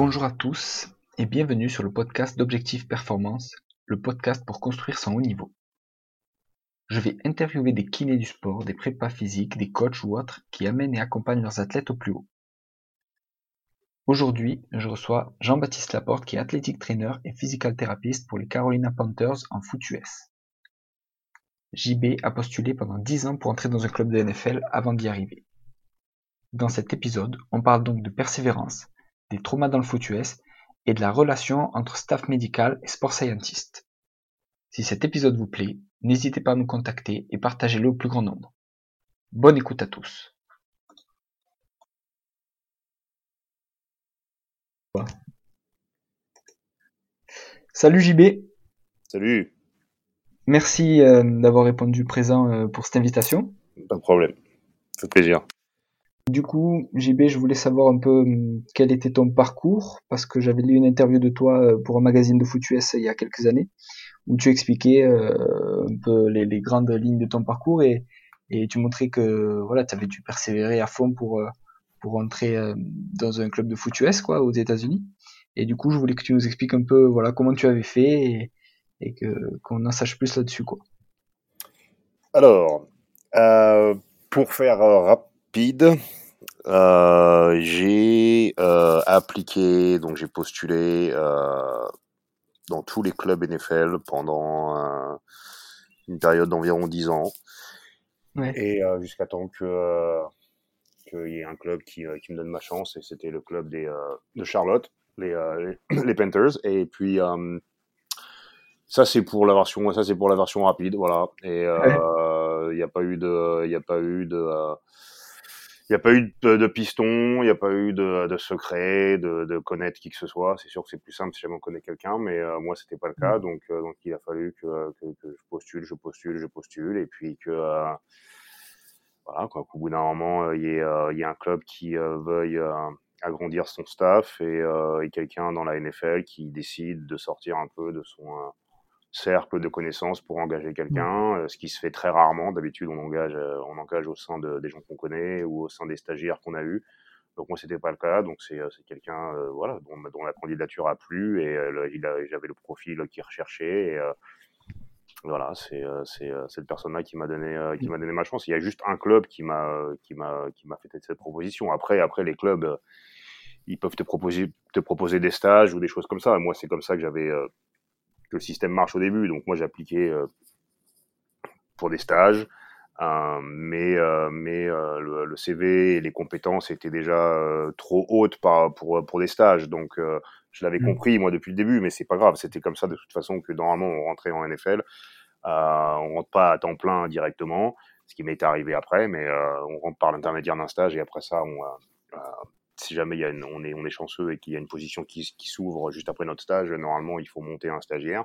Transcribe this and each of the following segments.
Bonjour à tous et bienvenue sur le podcast d'Objectif Performance, le podcast pour construire son haut niveau. Je vais interviewer des kinés du sport, des prépas physiques, des coachs ou autres qui amènent et accompagnent leurs athlètes au plus haut. Aujourd'hui, je reçois Jean-Baptiste Laporte qui est athlétique trainer et physical pour les Carolina Panthers en foot US. JB a postulé pendant 10 ans pour entrer dans un club de NFL avant d'y arriver. Dans cet épisode, on parle donc de persévérance, des traumas dans le foot US et de la relation entre staff médical et sport scientist. Si cet épisode vous plaît, n'hésitez pas à nous contacter et partagez-le au plus grand nombre. Bonne écoute à tous. Salut JB. Salut. Merci euh, d'avoir répondu présent euh, pour cette invitation. Pas de problème. Ça fait plaisir. Du coup, JB, je voulais savoir un peu hum, quel était ton parcours, parce que j'avais lu une interview de toi euh, pour un magazine de foot US il y a quelques années, où tu expliquais un peu les, grandes lignes de ton parcours et, et tu montrais que voilà, tu avais dû persévérer à fond pour, pour entrer dans un club de foot US quoi, aux États-Unis. Et du coup, je voulais que tu nous expliques un peu voilà, comment tu avais fait et, que qu'on en sache plus là-dessus quoi. Alors, euh, pour faire euh, rapide, euh, j'ai appliqué, donc j'ai postulé dans tous les clubs NFL pendant une période d'environ 10 ans. Et jusqu'à temps que qu'il y ait un club qui, qui, me donne ma chance, et c'était le club des, de Charlotte, les, les, Panthers. Et puis, ça c'est pour la version, ça c'est pour la version rapide, voilà. Et il euh, n'y a pas eu de, il a pas eu de, il y a pas eu de, de piston, il n'y a pas eu de, de secret, de, de, connaître qui que ce soit. C'est sûr que c'est plus simple si jamais on connaît quelqu'un, mais euh, moi c'était pas le cas, mm. donc euh, donc il a fallu que, que, que, je postule, je postule, je postule, et puis que voilà quoi, qu'au bout d'un moment il y ait il y a un club qui veuille agrandir son staff et, et quelqu'un dans la NFL qui décide de sortir un peu de son cercle de connaissances pour engager quelqu'un, mmh. euh, ce qui se fait très rarement. D'habitude, on engage, euh, on engage au sein de, des gens qu'on connaît ou au sein des stagiaires qu'on a eus. Donc moi, c'était pas le cas. Donc c'est euh, quelqu'un, voilà, dont, dont, la candidature a plu et j'avais le profil qu'il recherchait. Et, voilà, c'est cette personne-là qui m'a donné qui m'a donné ma chance. Il y a juste un club qui m'a qui m'a qui m'a fait cette proposition. Après après les clubs ils peuvent te proposer te proposer des stages ou des choses comme ça. Moi, c'est comme ça que j'avais que le système marche au début. Donc moi j'appliquais euh, pour des stages, euh, mais euh, mais le, le, CV et les compétences étaient déjà trop hautes par, pour pour des stages. Donc je l'avais mmh. compris moi depuis le début, mais c'est pas grave. C'était comme ça de toute façon que normalement on rentrait en NFL. on rentre pas à temps plein directement, ce qui m'est arrivé après, mais on rentre par l'intermédiaire d'un stage et après ça on si jamais il y a on, est, on est chanceux et qu'il y a une position qui, qui s'ouvre juste après notre stage, normalement, il faut monter un stagiaire.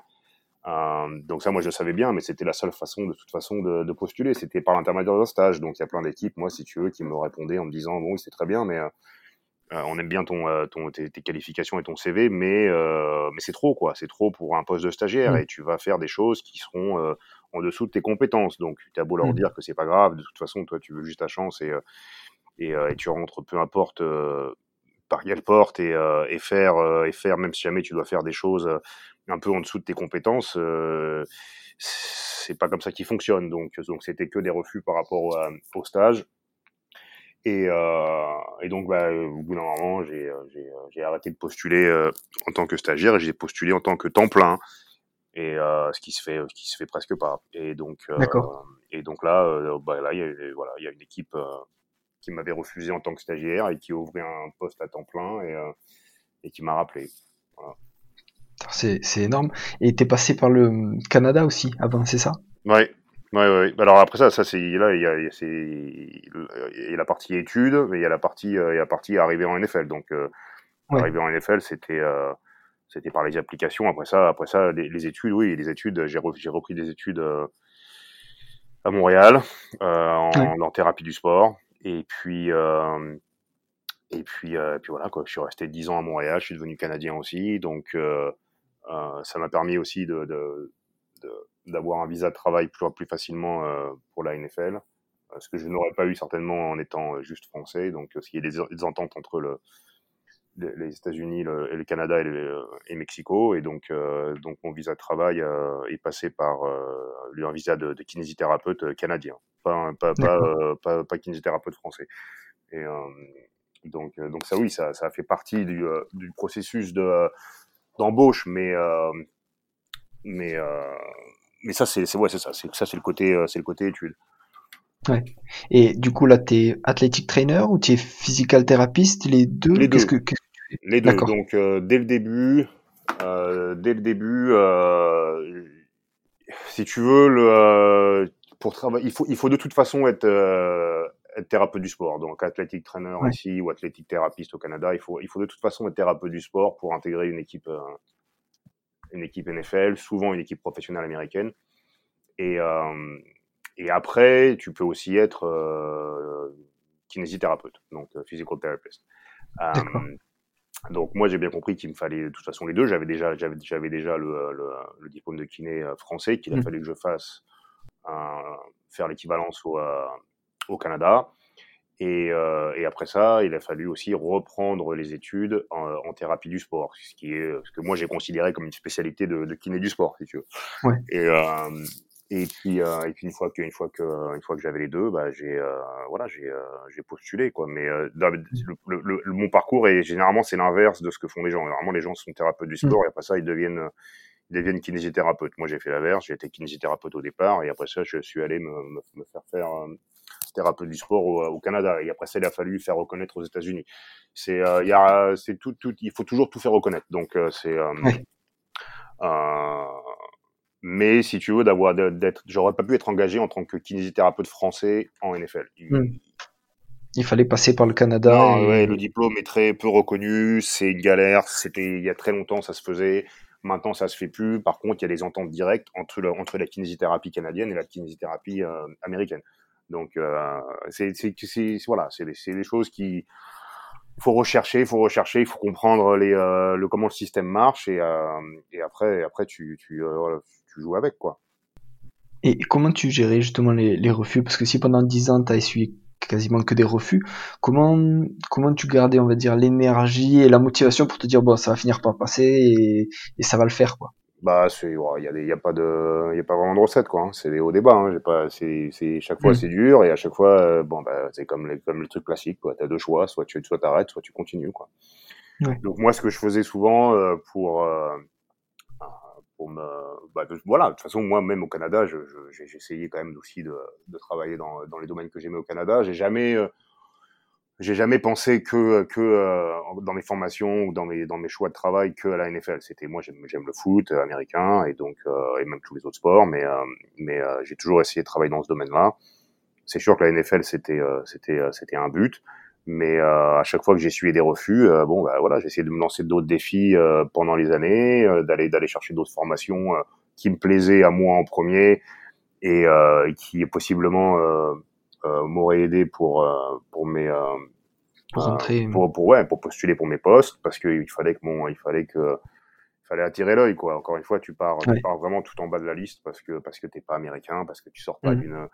Euh, donc ça, moi, je le savais bien, mais c'était la seule façon, de toute façon, de, de postuler. C'était par l'intermédiaire d'un stage. Donc il y a plein d'équipes, moi, si tu veux, qui me répondaient en me disant, bon, c'est très bien, mais euh, euh, on aime bien ton, ton tes, tes, qualifications et ton CV, mais, euh, mais c'est trop, quoi. C'est trop pour un poste de stagiaire mmh. et tu vas faire des choses qui seront en dessous de tes compétences. Donc tu as beau leur mmh. dire que c'est pas grave, de toute façon, toi, tu veux juste ta chance et et, euh, et, tu rentres peu importe euh, par quelle porte et, euh, et faire et faire même si jamais tu dois faire des choses un peu en dessous de tes compétences c'est pas comme ça qui fonctionne donc donc c'était que des refus par rapport au, au stage et, euh, et, donc, bah, au bout d'un moment, j'ai arrêté de postuler euh, en tant que stagiaire et j'ai postulé en tant que temps plein. Et euh, ce qui se fait, ce qui se fait presque pas. Et donc, et donc là, bah, là, il y a, voilà, il y a une équipe qui m'avait refusé en tant que stagiaire et qui ouvrait un poste à temps plein et, euh, et qui m'a rappelé. Voilà. C'est énorme. Et tu es passé par le Canada aussi avant, c'est ça? Oui. Ouais, ouais. Alors après ça, ça c'est là il y a, il y a la partie études, mais il y a la partie euh, il y a la partie arrivée en NFL. Donc euh, ouais. arriver en NFL, c'était euh, c'était par les applications. Après ça, après ça, les, les études, oui, les études. J'ai repris, repris des études à Montréal en, thérapie du sport. Et puis, euh, et puis, euh, puis voilà, quoi. Je suis resté 10 ans à Montréal, je suis devenu canadien aussi, donc euh, euh, ça m'a permis aussi de, de, d'avoir un visa de travail plus, plus facilement euh, pour la NFL, ce que je n'aurais pas eu certainement en étant juste français. Donc, il y a des, des ententes entre le, les États-Unis, et le Canada et, le, et Mexico. Et donc, euh, donc mon visa de travail euh, est passé par euh, un visa de, de, kinésithérapeute canadien, pas, pas, pas, pas, pas, kinésithérapeute français. Et donc, donc ça, oui, ça, ça fait partie du, du processus de d'embauche, mais mais mais ça, c'est ouais, c'est ça, c'est ça, c'est le côté, c'est le côté étude. Ouais. Et du coup, là, tu es athletic trainer ou tu es physical therapist Les deux Les deux. Que, que les deux. Donc, euh, dès le début, euh, dès le début, euh, si tu veux, le, pour travailler, il faut, il faut de toute façon être, être thérapeute du sport. Donc, athletic trainer ici ou athletic thérapeute au Canada, il faut, il faut de toute façon être thérapeute du sport pour intégrer une équipe, une équipe NFL, souvent une équipe professionnelle américaine. Et, et après, tu peux aussi être kinésithérapeute, donc physical therapist. Euh, donc moi j'ai bien compris qu'il me fallait de toute façon les deux. J'avais déjà j'avais j'avais déjà le, le, le, diplôme de kiné euh, français qu'il a mmh. fallu que je fasse faire l'équivalence au, au Canada. Et, euh, et, après ça, il a fallu aussi reprendre les études en, en, thérapie du sport, ce qui est ce que moi j'ai considéré comme une spécialité de, de kiné du sport, si tu veux. Ouais. Et, euh, et puis, euh, et puis une fois que, une fois que, une fois que j'avais les deux, bah, j'ai, euh, voilà, j'ai, euh, j'ai postulé quoi. Mais euh, le, le, le, mon parcours est généralement c'est l'inverse de ce que font les gens. Généralement, les gens sont thérapeutes du sport mmh. et après ça, ils deviennent, ils deviennent kinésithérapeutes. Moi, j'ai fait l'inverse. J'ai été kinésithérapeute au départ et après ça, je suis allé me, me, me faire faire thérapeute du sport au, au, Canada. Et après ça, il a fallu faire reconnaître aux États-Unis. C'est, il y a, c'est tout, tout, il faut toujours tout faire reconnaître. Donc, c'est ouais. Mais si tu veux, d'avoir d'être, j'aurais pas pu être engagé en tant que kinésithérapeute français en NFL. Il, hmm. il fallait passer par le Canada. Non, ouais, le diplôme est très peu reconnu. C'est une galère. C'était il y a très longtemps, ça se faisait. Maintenant, ça se fait plus. Par contre, il y a des ententes directes entre, le, entre la kinésithérapie canadienne et la kinésithérapie euh, américaine. Donc, euh, c'est voilà, c'est des, des choses qui il faut rechercher, il faut rechercher, il faut comprendre les, euh, le comment le système marche et, euh, et après, après tu, tu, euh, tu joues avec quoi. Et comment tu gérais justement les, les refus? Parce que si pendant 10 ans tu as essuyé quasiment que des refus, comment, comment tu gardais, on va dire, l'énergie et la motivation pour te dire, bon, ça va finir par passer et, et ça va le faire quoi? Bah c'est il y a des y a pas de y a pas vraiment de recette quoi hein. c'est des hauts débats hein. j'ai pas c'est c'est chaque fois mm. c'est dur et à chaque fois euh, bon bah c'est comme les, comme le truc classique quoi t'as deux choix soit tu soit t'arrêtes soit tu continues quoi ouais. donc moi ce que je faisais souvent euh, pour euh, bah, de, voilà de toute façon moi même au Canada j'ai essayé quand même aussi de, travailler dans les domaines que j'aimais au Canada j'ai jamais euh, j'ai jamais pensé que que euh, dans mes formations ou dans mes dans mes choix de travail que à la NFL. C'était moi j'aime le foot américain et donc euh, et même tous les autres sports, mais mais j'ai toujours essayé de travailler dans ce domaine-là. C'est sûr que la NFL c'était c'était c'était un but, mais à chaque fois que j'ai suivi des refus, bon bah voilà j'ai essayé de me lancer d'autres défis pendant les années, d'aller d'aller chercher d'autres formations qui me plaisaient à moi en premier et qui possiblement euh, m'aurait aidé pour euh, pour mes euh, pour, pour, pour, ouais pour postuler pour mes postes parce qu'il fallait que mon il fallait que il fallait attirer l'œil quoi encore une fois tu pars ouais. tu pars vraiment tout en bas de la liste parce que parce que t'es pas américain parce que tu sors pas mmh. d'une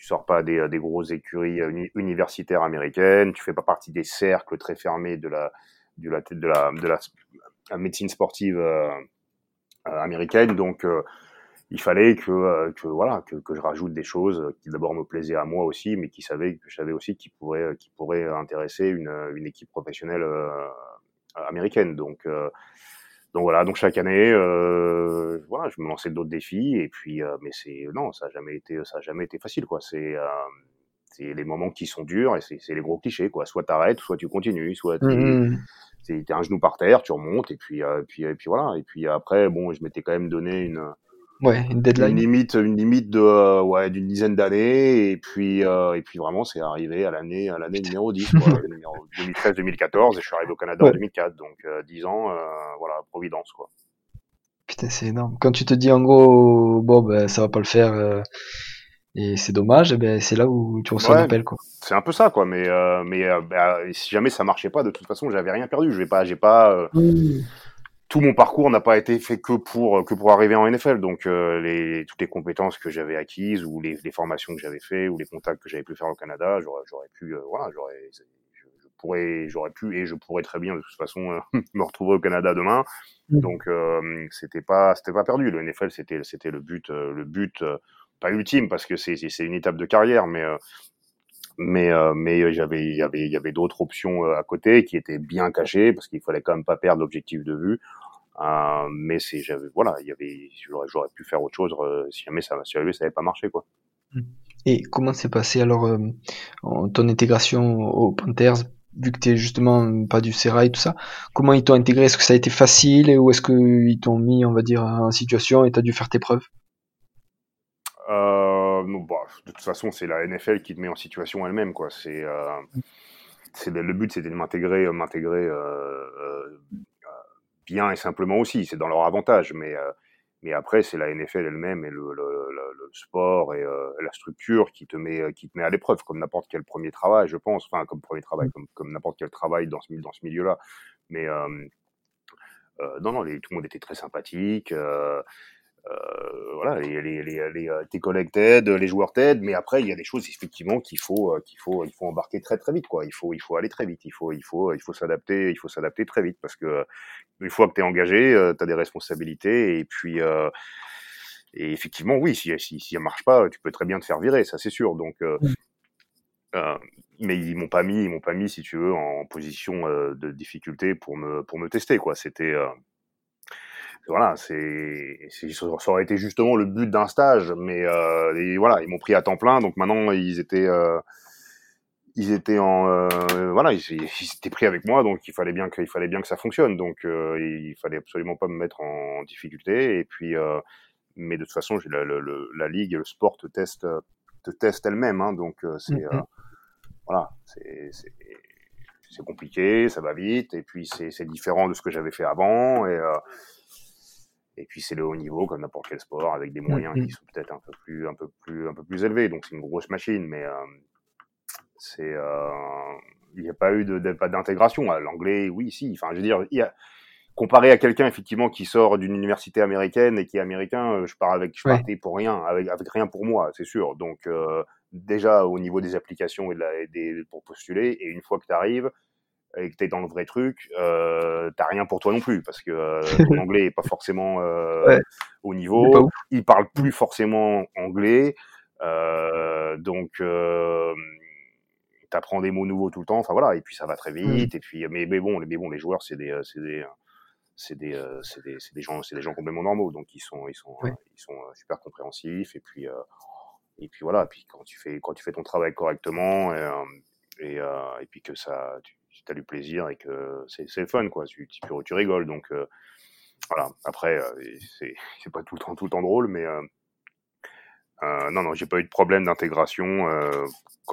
tu sors pas des, des grosses écuries uni universitaires américaines tu fais pas partie des cercles très fermés de la de la de la de la, de la médecine sportive euh, américaine donc euh, il fallait que, euh, que voilà que, je rajoute des choses qui d'abord me plaisaient à moi aussi, mais qui savaient que je savais aussi qui pourraient qui intéresser une, une équipe professionnelle euh, américaine. Donc euh, donc voilà, donc chaque année, euh, voilà, je me lançais d'autres défis et puis euh, mais c'est non, ça a jamais été ça a jamais été facile quoi. C'est euh, c'est les moments qui sont durs et c'est les gros clichés quoi. Soit t'arrêtes, soit tu continues, soit t'es mmh. es un genou par terre, tu remontes et puis euh, puis et puis voilà. Et puis après bon, je m'étais quand même donné une Ouais, une deadline. Une limite, une limite de euh, ouais d'une dizaine d'années et puis euh, et puis vraiment c'est arrivé à l'année à l'année numéro 10 2013-2014 et je suis arrivé au Canada ouais. en 2004 donc euh, 10 ans euh, voilà providence quoi. Putain c'est énorme. Quand tu te dis en gros bon ben ça va pas le faire et c'est dommage et ben c'est là où tu reçois ouais, l'appel quoi. C'est un peu ça quoi mais mais bah, si jamais ça marchait pas de toute façon j'avais rien perdu je vais pas j'ai pas mmh tout mon parcours n'a pas été fait que pour que pour arriver en NFL. Donc euh, les, toutes les compétences que j'avais acquises ou les, les formations que j'avais fait ou les contacts que j'avais pu faire au Canada, j'aurais pu euh, voilà, j'aurais je, je, pourrais, j'aurais pu et je pourrais très bien de toute façon me retrouver au Canada demain. Mmh. Donc c'était pas, c'était pas perdu. Le NFL, c'était, c'était le but, le but pas ultime parce que c'est, c'est une étape de carrière, mais mais mais j'avais il y avait il y avait d'autres options à côté qui étaient bien cachées parce qu'il fallait quand même pas perdre l'objectif de vue euh, mais c'est, j'avais, voilà, il y avait, j'aurais, j'aurais pu faire autre chose euh, si jamais ça, si jamais ça n'avait pas marché, quoi. Mmh. Et comment s'est passé alors euh, ton intégration aux Panthers, vu que t'es justement pas du Serail tout ça Comment ils t'ont intégré? Est-ce que ça a été facile ou est-ce qu'ils t'ont mis, on va dire, en situation et t'as dû faire tes preuves? Euh, bah, de toute façon, c'est la NFL qui te met en situation elle-même, quoi. C'est, euh, c'est le but, c'était de m'intégrer, m'intégrer euh, bien et simplement aussi, c'est dans leur avantage. Mais, mais après, c'est la NFL elle-même et le, sport et la structure qui te met, qui te met à l'épreuve, comme n'importe quel premier travail, je pense. Enfin, comme premier travail, comme, n'importe quel travail dans ce, dans ce milieu-là. Mais non, non, tout le monde était très sympathique. Voilà, les, les, les, les, euh, tes collègues t'aident, les joueurs t'aident, mais après il y a des choses effectivement qu'il faut euh, qu'il faut il faut embarquer très très vite quoi. Il faut il faut aller très vite, il faut il faut il faut s'adapter, il faut s'adapter très vite parce que une fois que tu es engagé, tu as des responsabilités et puis et effectivement oui, si si si ça marche pas, tu peux très bien te faire virer, ça c'est sûr. Donc euh, mais ils m'ont pas mis, ils m'ont pas mis, si tu veux, en position de difficulté pour me pour me tester quoi. C'était voilà, c'est, ça aurait été justement le but d'un stage, mais euh, voilà, ils m'ont pris à temps plein, donc maintenant ils étaient, euh, ils étaient en, euh, voilà, ils, ils, étaient pris avec moi, donc il fallait bien que, il fallait bien que ça fonctionne, donc euh, il fallait absolument pas me mettre en difficulté, et puis, euh, mais de toute façon, la, la, la, ligue, le sport te teste, te teste elle-même, hein, donc c'est, mm-hmm. voilà, c'est, c'est compliqué, ça va vite, et puis c'est différent de ce que j'avais fait avant, et et puis c'est le haut niveau comme n'importe quel sport avec des moyens qui mm-hmm. sont peut-être un peu plus un peu plus un peu plus élevés. Donc c'est une grosse machine, mais euh, c'est euh, il n'y a pas eu de, pas d'intégration. L'anglais, oui, si. Enfin, je veux dire, il y a, comparé à quelqu'un effectivement qui sort d'une université américaine et qui est américain, euh, je pars avec je partais pour rien, avec avec rien pour moi, c'est sûr. Donc déjà au niveau des applications et, de la, des, pour postuler, et une fois que tu arrives, et que tu es dans le vrai truc, euh, t'as rien pour toi non plus parce que euh, ton anglais est pas forcément euh, au niveau, il parle plus forcément anglais, euh, donc euh, t'apprends des mots nouveaux tout le temps, enfin voilà, et puis ça va très mmh. vite, et puis mais, mais bon, mais bon, les joueurs c'est des c'est des c'est des, c'est des, des, gens c'est des gens complètement normaux donc ils sont ils sont ils sont super compréhensifs et puis et puis voilà puis quand tu fais quand tu fais ton travail correctement et, et, et puis que ça tu, tu as du plaisir et que c'est fun, quoi. Tu, tu, tu rigoles. Donc, euh, voilà. Après, euh, c'est pas tout le temps, tout le temps drôle, mais euh, euh non, non, j'ai pas eu de problème d'intégration.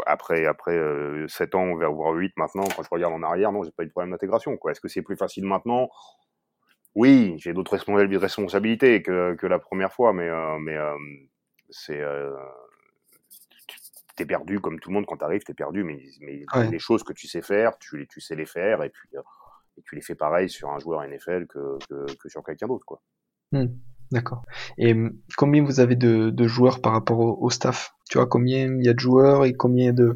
après, après 7 ans, on va voir 8 maintenant. Quand je regarde en arrière, non, j'ai pas eu de problème d'intégration. Est-ce que c'est plus facile maintenant? Oui, j'ai d'autres responsabilités que, que la première fois, mais, mais c'est t'es perdu comme tout le monde quand t'arrives, t'es perdu, mais, mais les choses que tu sais faire, tu, tu sais les faire et puis euh, et tu les fais pareil sur un joueur NFL que, que, sur quelqu'un d'autre, quoi. Mmh, d'accord. Et mmh, combien vous avez de, de joueurs par rapport au, staff? Tu vois, combien il y a de joueurs et combien de,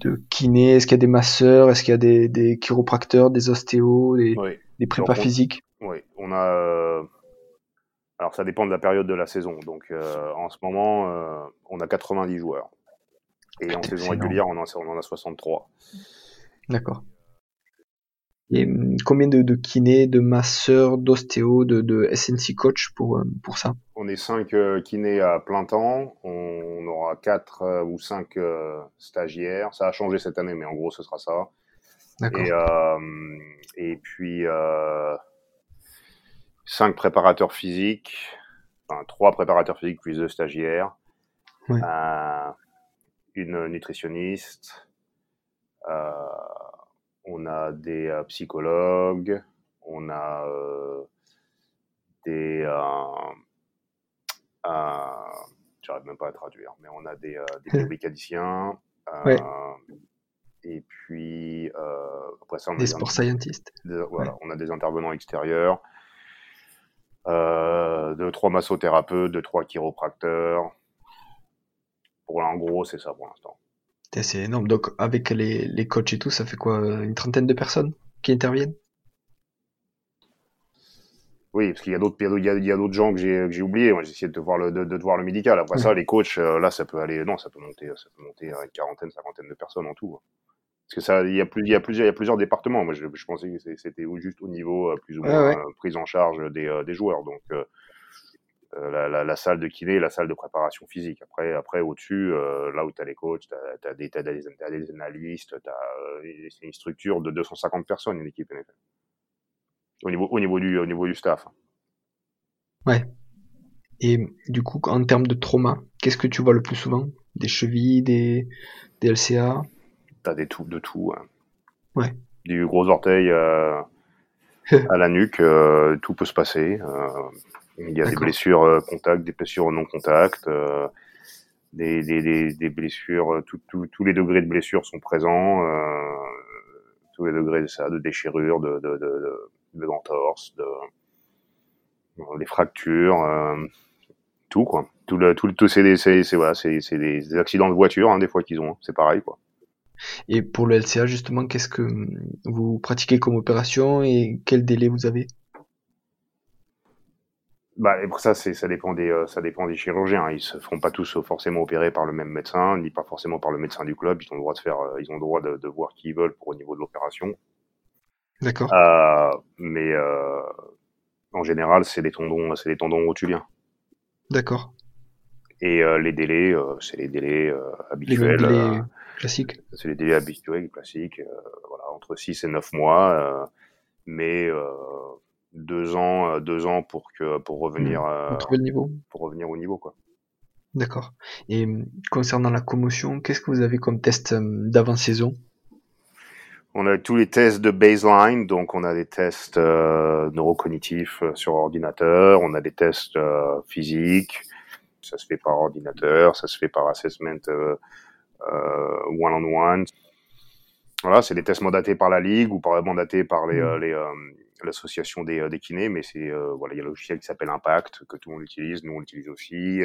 de kinés? Est-ce qu'il y a des masseurs? Est-ce qu'il y a des, des chiropracteurs, des ostéos, des, des prépas physiques? Oui, on a. Euh, alors ça dépend de la période de la saison. Donc euh, en ce moment, on a 90 joueurs. Et en saison régulière, on en, on en a 63. D'accord. Et hum, combien de, de kinés, de masseurs, d'ostéo, de, de, SNC coach pour, euh, pour ça? On est 5 euh, kinés à plein temps. On aura 4 euh, ou 5 stagiaires. Ça a changé cette année, mais en gros, ce sera ça. D'accord. Et, et puis, 5 préparateurs physiques. Enfin, 3 préparateurs physiques plus 2 stagiaires. Ouais une nutritionniste, euh, on a des euh, psychologues, on a euh, des j'arrive même pas à traduire, mais on a des, des biomécaniciens. Et puis, après ça, on des sport scientists. voilà, on a des intervenants extérieurs, deux, trois massothérapeutes, deux, trois chiropracteurs, en gros, c'est ça pour l'instant. C'est énorme. Donc, avec les, les coachs et tout, ça fait quoi Une trentaine de personnes qui interviennent? Oui, parce qu'il y a d'autres il y a, d'autres gens que j'ai que oubliés. Moi, j'ai essayé de voir le de, de, voir le médical. Après ça, les coachs, euh, là, ça peut aller. Non, ça peut monter, ça peut monter à une quarantaine, cinquantaine de personnes en tout. Hein. Parce que ça, il y a plus, il y a plusieurs, il y a plusieurs départements. Moi, je, je pensais que c'était juste au niveau euh, plus ou moins euh, prise en charge des, des joueurs. Donc la, la, la, salle de kiné, la salle de préparation physique. Après, après au-dessus, là où tu as les coachs, tu as, des, as des, analystes, c'est une structure de 250 personnes, une équipe NFL au niveau, au niveau, du, au niveau du staff. Ouais. Et du coup, en termes de trauma, qu'est-ce que tu vois le plus souvent? Des chevilles, des, des LCA T'as des tout, de tout. Hein. Ouais. Du gros orteil euh, à la nuque, euh, tout peut se passer. Euh, il y a des blessures euh, contact, des blessures non contact, euh, des, des, des, des, blessures, tous les degrés de blessures sont présents, tous les degrés de ça, de déchirure, de, de, de de l'entorse, de les fractures, euh, tout quoi. Tout le, tout, tout c'est des, c'est, voilà, c'est, c'est des accidents de voiture hein, des fois qu'ils ont, hein. c'est pareil quoi. Et pour le LCA justement, qu'est-ce que vous pratiquez comme opération et quel délai vous avez? Bah, et pour ça, ça dépend des, euh, ça dépend des chirurgiens. Ils se feront pas tous forcément opérer par le même médecin, ni pas forcément par le médecin du club. Ils ont le droit de faire, euh, ils ont le droit de, de voir qui ils veulent pour au niveau de l'opération. D'accord. Euh, mais euh, en général, c'est des tendons, c'est des tendons rotuliens. D'accord. Et euh, les délais, euh, c'est les délais euh, habituels. Les délais euh, classiques. C'est les délais habituels, classiques. voilà, entre 6 et 9 mois. mais deux ans, deux ans pour que pour revenir. Pour le niveau. Pour revenir au niveau, quoi. D'accord. Et concernant la commotion, qu'est-ce que vous avez comme test d'avant-saison? On a tous les tests de baseline, donc on a des tests euh, neurocognitifs euh, sur ordinateur, on a des tests euh, physiques, ça se fait par ordinateur, ça se fait par assessment euh, one-on-one. Voilà, c'est des tests mandatés par la ligue ou par mandatés par les, les l'association des, des kinés, mais c'est voilà, il y a un logiciel qui s'appelle Impact que tout le monde utilise, nous on l'utilise aussi.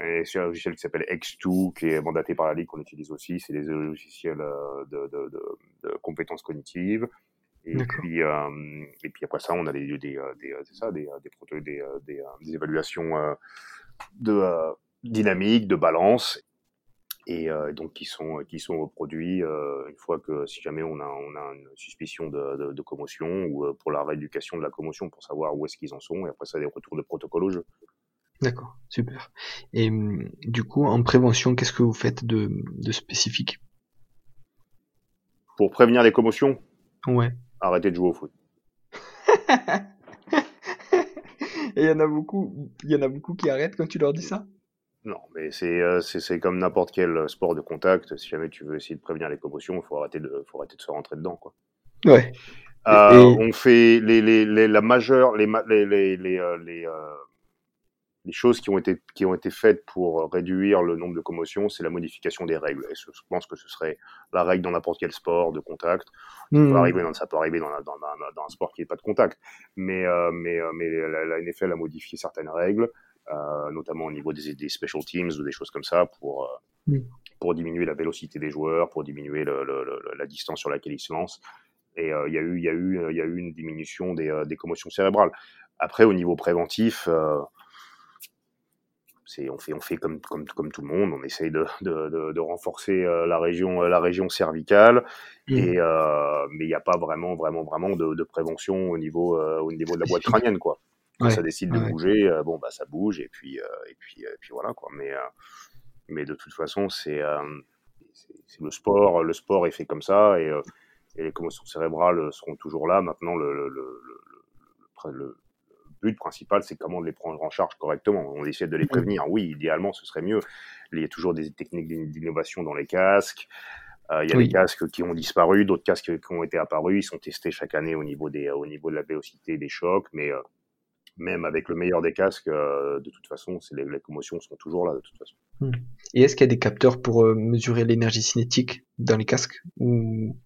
Et c'est un logiciel qui s'appelle X2, qui est mandaté par la Ligue, qu'on utilise aussi. C'est des logiciels euh, de, de, de, de compétences cognitives. Et puis, euh, et puis après ça, on a des, des, euh, des, c'est ça, des, des, des, des, des évaluations de dynamique, de balance, et donc qui sont qui sont reproduits une fois que si jamais on a on a une suspicion de, de, de commotion ou pour la rééducation de la commotion pour savoir où est-ce qu'ils en sont. Et après ça, des retours de protocole au jeu. D'accord, super. Et hum, du coup, en prévention, qu'est-ce que vous faites de, de spécifique? Pour prévenir les commotions? Ouais. Arrêtez de jouer au foot. Et il y en a beaucoup, il y en a beaucoup qui arrêtent quand tu leur dis ça? Non, mais c'est euh, c'est comme n'importe quel sport de contact. Si jamais tu veux essayer de prévenir les commotions, il faut arrêter de faut arrêter de se rentrer dedans, quoi. Ouais. Euh, On fait les, les, les, la majeure les les les, les, euh, les euh, les choses qui ont été qui ont été faites pour réduire le nombre de commotions, c'est la modification des règles. Et je pense que ce serait la règle dans n'importe quel sport de contact. Ça, peut, hmm. arriver dans, ça peut arriver dans, dans, dans, un sport qui n'est pas de contact. Mais euh, mais euh, mais la, la, NFL a modifié certaines règles, euh, notamment au niveau des, des, special teams ou des choses comme ça pour euh, hmm. pour diminuer la vélocité des joueurs, pour diminuer le, le, la distance sur laquelle ils se lancent. Et euh, il y a eu il y a eu il y a eu une diminution des, des commotions cérébrales. Après au niveau préventif on fait on fait comme comme comme tout le monde, on essaye de de, de, renforcer euh, la région euh, la région cervicale mmh. et euh, mais il n'y a pas vraiment vraiment vraiment de, de prévention au niveau au niveau de la boîte crânienne quoi. Quand ça décide de bouger, bon bah ça bouge et puis et puis et puis voilà quoi. Mais mais de toute façon c'est le sport le sport est fait comme ça et, et les commotions cérébrales seront toujours là. Maintenant le, le, le, le but principal, c'est comment les prendre en charge correctement. On essaie de les prévenir. Oui, idéalement, ce serait mieux. Il y a toujours des techniques d'innovation dans les casques. Euh, il y a des casques qui ont disparu, d'autres casques qui ont été apparus. Ils sont testés chaque année au niveau, des, au niveau de la vélocité des chocs, mais euh, même avec le meilleur des casques, euh, de toute façon, les, les, commotions sont toujours là, de toute façon. Hmm. Et est-ce qu'il y a des capteurs pour mesurer l'énergie cinétique dans les casques ou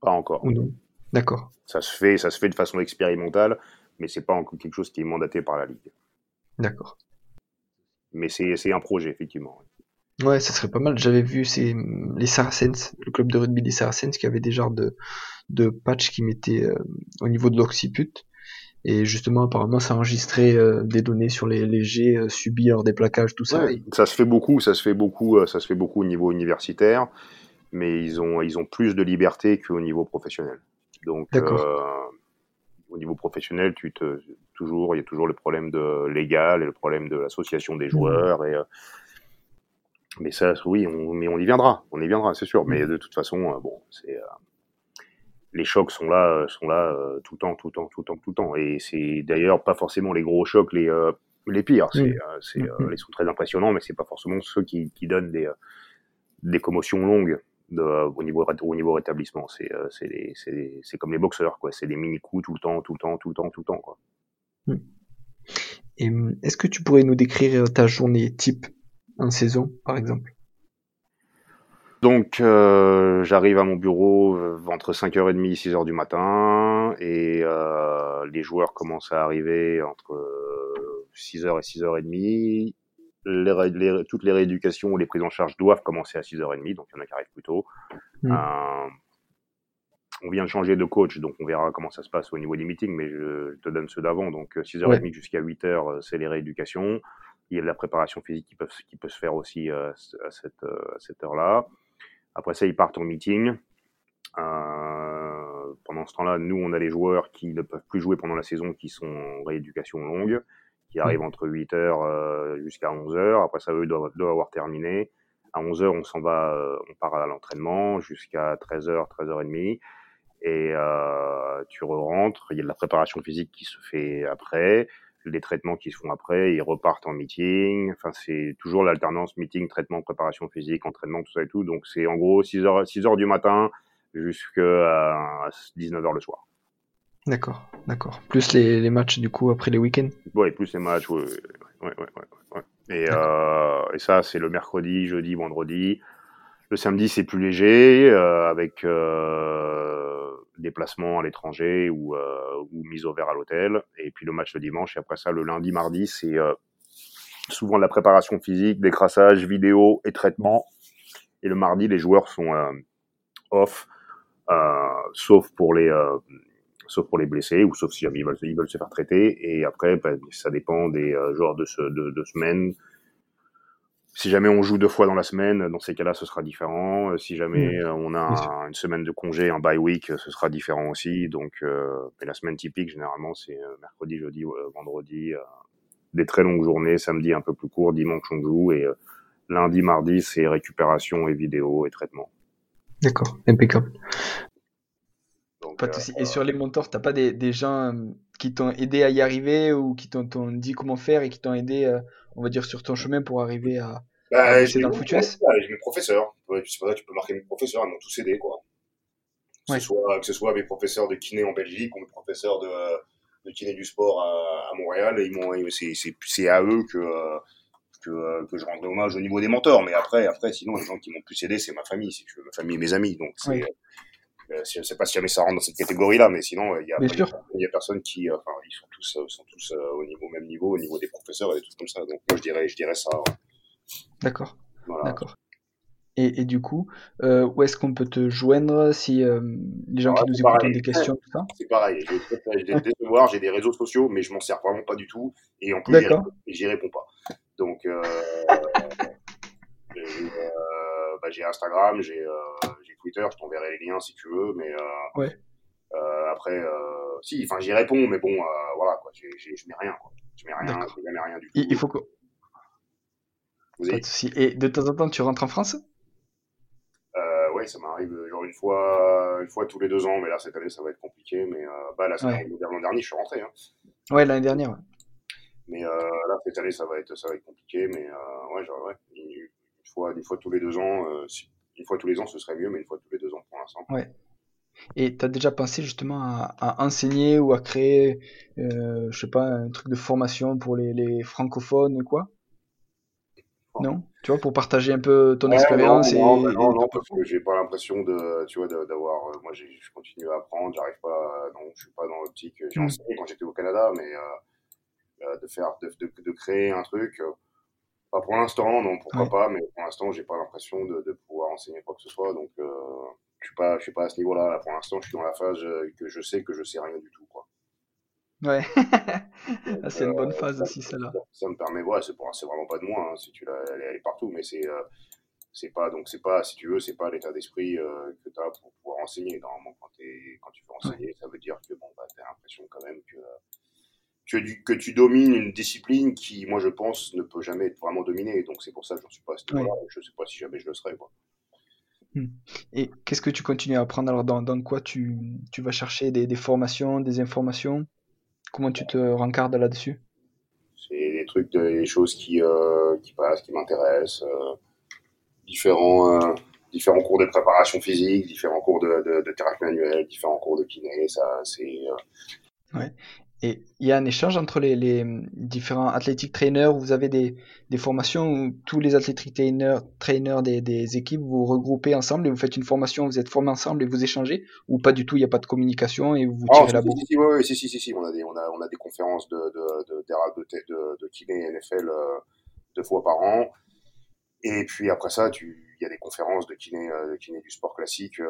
pas encore ou non? D'accord. Ça se fait, ça se fait de façon expérimentale mais c'est pas encore quelque chose qui est mandaté par la Ligue. D'accord. Mais c'est un projet, effectivement. Ouais, ça serait pas mal. J'avais vu c'est les Saracens, le club de rugby des Saracens, qui avait des genres de, de patch qui mettaient euh, au niveau de l'occiput. Et justement, apparemment, ça enregistrait euh, des données sur les, les jets euh, subis lors des plaquages, tout ça. Ouais, ça se fait beaucoup, ça se fait beaucoup, ça se fait beaucoup au niveau universitaire, mais ils ont, ils ont plus de liberté qu'au niveau professionnel. Donc, au niveau professionnel, tu te, toujours, il y a toujours le problème de légal et le problème de l'association des mmh. joueurs et mais ça, oui, on, mais on y viendra, on y viendra, c'est sûr. Mais mm. de toute façon, euh, bon, c'est euh, les chocs sont là, euh, sont là tout le temps, tout le temps, tout le temps, tout le temps. Et c'est d'ailleurs pas forcément les gros chocs les les pires. C'est, c'est, mm. ils sont très impressionnants, mais c'est pas forcément ceux qui, qui donnent des des commotions longues. De, au niveau au niveau rétablissement c'est c'est c'est comme les boxeurs quoi c'est des mini coups tout le temps tout le temps tout le temps tout le temps quoi mm. et est-ce que tu pourrais nous décrire ta journée type en saison, par exemple? Donc, euh, j'arrive à mon bureau euh, entre 5h30 et 6h du matin, et euh, les joueurs commencent à arriver entre 6h et 6h30. Les, toutes les rééducations ou les prises en charge doivent commencer à 6h30, donc il y en a qui arrivent plus tôt. Mm. on vient de changer de coach, donc on verra comment ça se passe au niveau des meetings, mais je, te donne ceux d'avant. Donc 6h30 jusqu'à 8h, c'est les rééducations il y a de la préparation physique qui peut, qui peut se faire aussi à cette, euh, cette heure-là. Après ça, ils partent en meeting. Euh, pendant ce temps-là, nous, on a les joueurs qui ne peuvent plus jouer pendant la saison, qui sont en rééducation longue, qui arrivent entre 8h euh, jusqu'à 11h. Après ça, eux doivent, doivent avoir terminé. À 11h, on s'en va, euh, on part à l'entraînement jusqu'à 13h, 13h30. Et euh, tu re-rentres. Il y a de la préparation physique qui se fait après les traitements qui se font après, ils repartent en meeting. Enfin, c'est toujours l'alternance meeting, traitement, préparation physique, entraînement, tout ça et tout. Donc, c'est en gros 6 heures, 6 heures du matin jusqu'à 19 heures le soir. D'accord, d'accord. Plus les, les, matchs du coup après les week-ends? Oui, plus les matchs, ouais, ouais, ouais. ouais et, euh, et, ça, c'est le mercredi, jeudi, vendredi. Le samedi, c'est plus léger, euh, avec euh, déplacement à l'étranger ou, euh, mise au vert à l'hôtel. Et puis le match le dimanche. Et après ça, le lundi, mardi, c'est euh, souvent de la préparation physique, décrassage, vidéo et traitement. Et le mardi, les joueurs sont euh, off, sauf pour les sauf pour les blessés ou sauf si ils veulent, ils veulent se faire traiter. Et après, ben, ça dépend des joueurs de, ce, de semaine si jamais on joue deux fois dans la semaine, dans ces cas-là, ce sera différent. Euh, si jamais euh, on a une semaine de congé, un bye week, ce sera différent aussi. Donc, euh, mais la semaine typique, généralement, c'est mercredi, jeudi, vendredi, des très longues journées. Samedi, un peu plus court. Dimanche, on joue. Et lundi, mardi, c'est récupération et vidéo et traitement. D'accord, impeccable. Pas de souci. Et sur les mentors, t'as pas des, des gens qui t'ont aidé à y arriver ou qui t'ont dit comment faire et qui t'ont aidé, on va dire, sur ton chemin pour arriver à, bah, j'ai mes professeurs. C'est pas ça tu peux marquer mes professeurs, ils m'ont tous aidé, quoi. Que, ce soit, que ce soit mes professeurs de kiné en Belgique ou mes professeurs de, de kiné du sport à, à Montréal, ils m'ont, c'est à eux que, que, que, je rends hommage au niveau des mentors. Mais après, après, sinon, les gens qui m'ont plus aidé, c'est ma famille, c'est ma famille et mes amis. Donc, c'est, euh, je sais pas si jamais ça rentre dans cette catégorie-là, mais sinon, il y a, il y a personne qui, enfin, ils sont tous, sont tous euh, au niveau, même niveau, au niveau des professeurs et des trucs comme ça. Donc, moi, je dirais, je dirais ça. D'accord. D'accord. Et, et, du coup, euh, où est-ce qu'on peut te joindre si euh, les gens qui nous écoutent ont des questions, tout ça? C'est pareil. J'ai des devoirs, j'ai des réseaux sociaux, mais je m'en sers vraiment pas du tout. Et en plus, j'y réponds pas. Donc, euh, euh, bah, j'ai Instagram, j'ai Twitter, je t'enverrai les liens si tu veux, mais ouais. après, si, enfin, j'y réponds, mais bon, voilà, quoi, je mets rien, quoi. Je mets rien, je mets rien du tout. Il faut que et de temps en temps, tu rentres en France? Euh, Oui, ça m'arrive euh, genre une fois, une fois tous les deux ans, mais là cette année ça va être compliqué. Mais euh, bah, là, l'an dernier, je suis rentré. Hein. Ouais, l'année dernière. Ouais. Mais euh, là cette année ça va être, ça va être compliqué, mais euh, ouais, genre, ouais, une, fois, une fois tous les deux ans, euh, une fois tous les ans ce serait mieux, mais une fois tous les deux ans pour l'instant. Ouais. Et tu as déjà pensé justement à, à, enseigner ou à créer, euh, je sais pas, un truc de formation pour les, les francophones ou quoi? Non? Tu vois, pour partager un peu ton expérience non, et... non, non, parce que j'ai pas l'impression de, tu vois, d'avoir. Euh, moi, je continue à apprendre, j'arrive pas. Non, je suis pas dans l'optique. J'ai hmm. enseigné quand j'étais au Canada, mais euh, euh, de faire, de, de, créer un truc. Pas pour l'instant, non, pourquoi pas, mais pour l'instant, j'ai pas l'impression de, de, pouvoir enseigner quoi que ce soit, donc euh, je suis pas, je suis pas à ce niveau-là. Pour l'instant, je suis dans la phase que je sais que je sais rien du tout, quoi. Ouais, ah, c'est une bonne phase aussi, celle-là. Ça, me permet, ouais, c'est vraiment pas de moi, hein, si tu l'as, elle, est partout, mais c'est, c'est pas, donc c'est pas, si tu veux, c'est pas l'état d'esprit que tu as pour pouvoir enseigner. Normalement, quand, quand tu veux enseigner, ça veut dire que bon, bah, as l'impression quand même que que, tu domines une discipline qui, moi, je pense, ne peut jamais être vraiment dominée. Donc, c'est pour ça que je ne suis pas à ce niveau-là. Je ne sais pas si jamais je le serai. Hmm. Et qu'est-ce que tu continues à apprendre? Alors, dans, dans quoi tu, tu, vas chercher des, des, formations, des informations? Comment tu te rencardes là-dessus? C'est des trucs, des choses qui, euh, qui passent, qui m'intéressent. Euh, différents, euh, différents cours de préparation physique, différents cours de, de, de thérapie manuelle, différents cours de kiné. Ça, c'est. Ouais. Et il y a un échange entre les, les différents athlétiques trainers où vous avez des, des, formations où tous les athlétiques trainers, trainers des, des, équipes vous regroupez ensemble et vous faites une formation, vous êtes formés ensemble et vous échangez ou pas du tout, il n'y a pas de communication et vous vous tirez la bourre? si, oui, si, si, si, si, on a des, on a, on a des conférences de, de, de, de, de, de kiné NFL euh, deux fois par an. Et puis après ça, il y a des conférences de kiné, euh, de kiné du sport classique. Euh,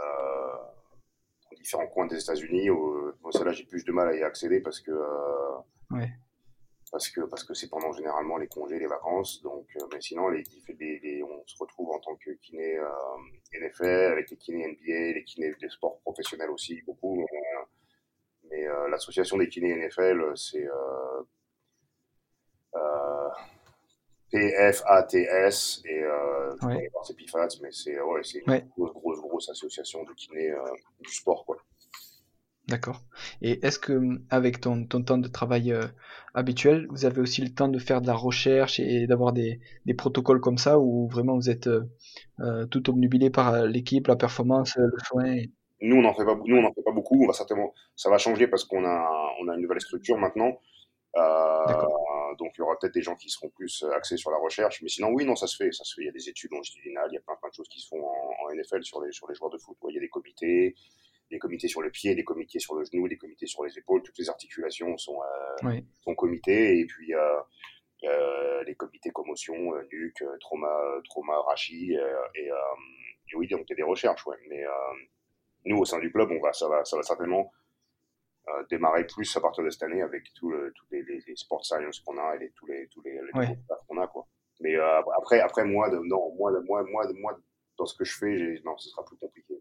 euh, différents coins des États-Unis. Bon, celle-là, j'ai plus de mal à y accéder parce que. Euh, parce que parce que c'est pendant généralement les congés, les vacances. Donc, euh, mais sinon, les, les, on se retrouve en tant que kiné euh, NFL avec les kinés NBA, les kinés des sports professionnels aussi beaucoup. mais l'association des kinés NFL, c'est PFATS et euh, ouais. c'est PIFATS, mais c'est ouais, une grosse, grosse, grosse association de kinés euh, du sport. Quoi. D'accord. Et est-ce que avec ton, ton temps de travail euh, habituel, vous avez aussi le temps de faire de la recherche et d'avoir des, des protocoles comme ça où vraiment vous êtes euh, tout obnubilé par l'équipe, la performance, le soin Nous, on n'en fait pas, nous, on en fait pas beaucoup. On va certainement, ça va changer parce qu'on a, on a une nouvelle structure maintenant. Euh, donc il y aura peut-être des gens qui seront plus axés sur la recherche, mais sinon oui, non, ça se fait, ça se fait. Il y a des études longitudinales, il y a plein, plein de choses qui se font en, NFL sur les sur les joueurs de foot. Il y a des comités, des comités sur le pied, des comités sur le genou, des comités sur les épaules. Toutes les articulations sont euh, sont comités et puis euh, euh, les comités commotion, nuque, trauma, trauma, rachis et, oui, donc il y a des recherches, ouais. Mais nous au sein du club, on va, ça va, ça va certainement euh, démarrer plus à partir de cette année avec tous les, les, les, sport science qu'on a et les, tous les tous les, les qu'on a quoi. Mais euh, après après moi de, non moi moi moi moi dans ce que je fais non ce sera plus compliqué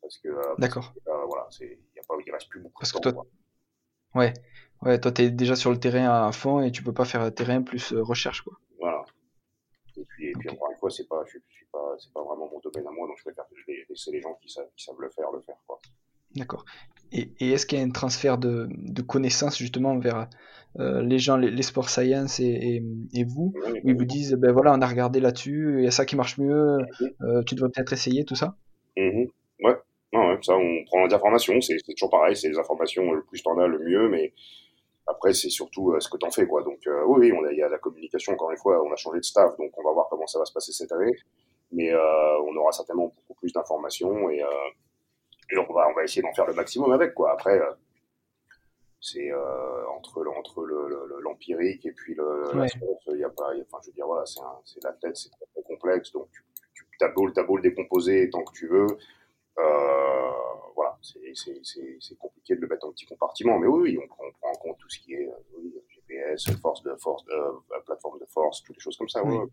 parce que euh, d'accord voilà c'est il y a pas il reste plus beaucoup parce de temps, que toi ouais ouais toi t'es déjà sur le terrain à fond et tu peux pas faire terrain plus recherche quoi. Voilà. Et puis, et puis encore une fois, c'est pas, je, je suis pas, c'est pas vraiment mon domaine à moi, donc je préfère laisser les gens qui savent, qui savent le faire, le faire, quoi. D'accord. Et, est-ce qu'il y a un transfert de, de connaissances justement vers euh, les gens, les, sports science et, et, vous, où ils vous disent, ben voilà, on a regardé là-dessus, il y a ça qui marche mieux, euh, tu devrais peut-être essayer tout ça? Mmh Ouais, ouais, ça, on prend des informations, c'est toujours pareil, c'est les informations, le plus t'en as, le mieux, mais après, c'est surtout euh, ce que t'en fais, quoi. Donc, oui, on a, il y a la communication, encore une fois, on a changé de staff, donc on va voir comment ça va se passer cette année, mais on aura certainement beaucoup plus d'informations et et on va, on va essayer d'en faire le maximum avec, quoi. Après, euh, c'est euh, entre, entre l'empirique le, et puis le, la science, il y a pas, enfin, je veux dire, voilà, c'est la tête, c'est très, complexe, donc tu, tu as, beau, as beau le décomposer tant que tu veux, euh, voilà, c'est compliqué de le mettre en petit compartiment, mais oui, on, on, prend en compte tout ce qui est oui, GPS, force de force, euh, plateforme de force, toutes les choses comme ça. Oui. Ouais,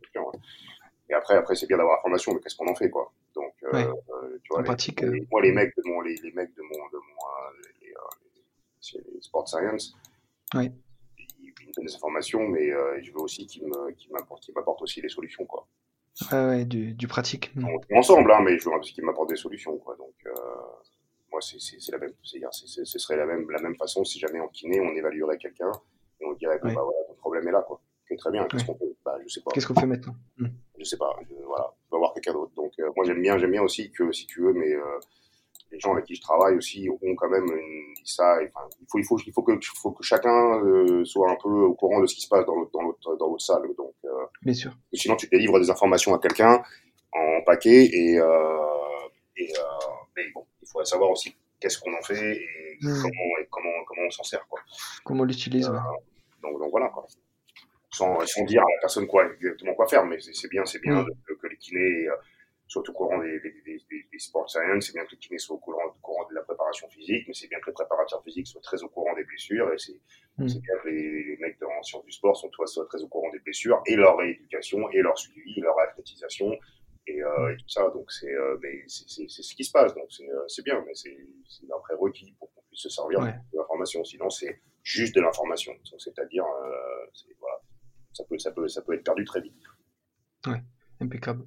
et après, après c'est bien d'avoir la formation, mais qu'est-ce qu'on en fait, quoi? Donc, euh, euh, tu vois, pratique, les, moi, les mecs de mon, les, les mecs de mon, de mon, euh, les, les, les sport science, oui. ils, ils me donnent des informations, mais je veux aussi qu'ils m'apportent, qu'ils m'apportent aussi les solutions, quoi. Ouais, ouais, du, du pratique. On, ensemble, hein, mais je veux qu'ils m'apportent des solutions, quoi. Donc, moi, c'est, la même, c'est, ce serait la même, la même façon si jamais en kiné, on évaluerait quelqu'un et on dirait que, bah voilà, ton problème est là, quoi. très bien, qu'est-ce qu'on fait? Bah, je sais pas. Qu'est-ce qu'on fait maintenant? Hmm je sais pas, voilà, on va voir quelqu'un d'autre. Donc euh, moi j'aime bien, j'aime bien aussi que si tu veux, mais euh, les gens avec qui je travaille aussi ont quand même une, ça. Enfin, il faut, il faut, il faut que, faut que chacun euh, soit un peu au courant de ce qui se passe dans l'autre, dans l'autre, dans l'autre salle. Donc, bien sûr. Sinon, tu délivres des informations à quelqu'un en paquet et, et mais bon, il faut savoir aussi qu'est-ce qu'on en fait et mmh. comment, et comment, comment on s'en sert, quoi. Comment on l'utilise. donc, donc voilà, quoi. Sans, sans dire à la personne quoi exactement quoi faire, mais c'est bien, c'est bien Mm. que, les kinés euh, soient au courant des, des, des, des, des sport science, c'est bien que les kinés soient au courant, au courant de la préparation physique, mais c'est bien que les préparateurs physiques soient très au courant des blessures, et c'est Mm. bien que les, les mecs en sciences du sport sont, soient, très au courant des blessures, et leur rééducation, et leur suivi, et leur athlétisation, et, euh, et tout ça, donc c'est euh, ce qui se passe, donc c'est euh, bien, mais c'est un prérequis pour qu'on puisse se servir Ouais. de l'information, sinon c'est juste de l'information, c'est-à-dire, euh, ça peut, ça, peut, ça peut être perdu très vite. Impeccable.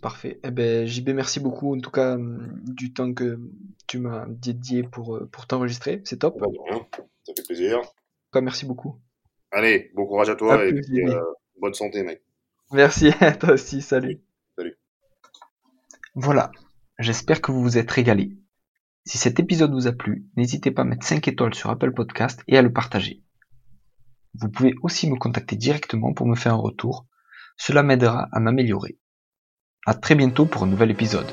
Parfait. Eh ben, JB, merci beaucoup en tout cas hum, du temps que tu m'as dédié pour, euh, pour t'enregistrer. C'est top. De rien, ça fait plaisir. Cas, merci beaucoup. Allez, bon courage à toi À et plus, puis, euh, bonne santé, mec. Merci à toi aussi. Salut. Salut. Voilà. J'espère que vous vous êtes régalés. Si cet épisode vous a plu, n'hésitez pas à mettre 5 étoiles sur Apple Podcast et à le partager. Vous pouvez aussi me contacter directement pour me faire un retour. Cela m'aidera à m'améliorer. À très bientôt pour un nouvel épisode.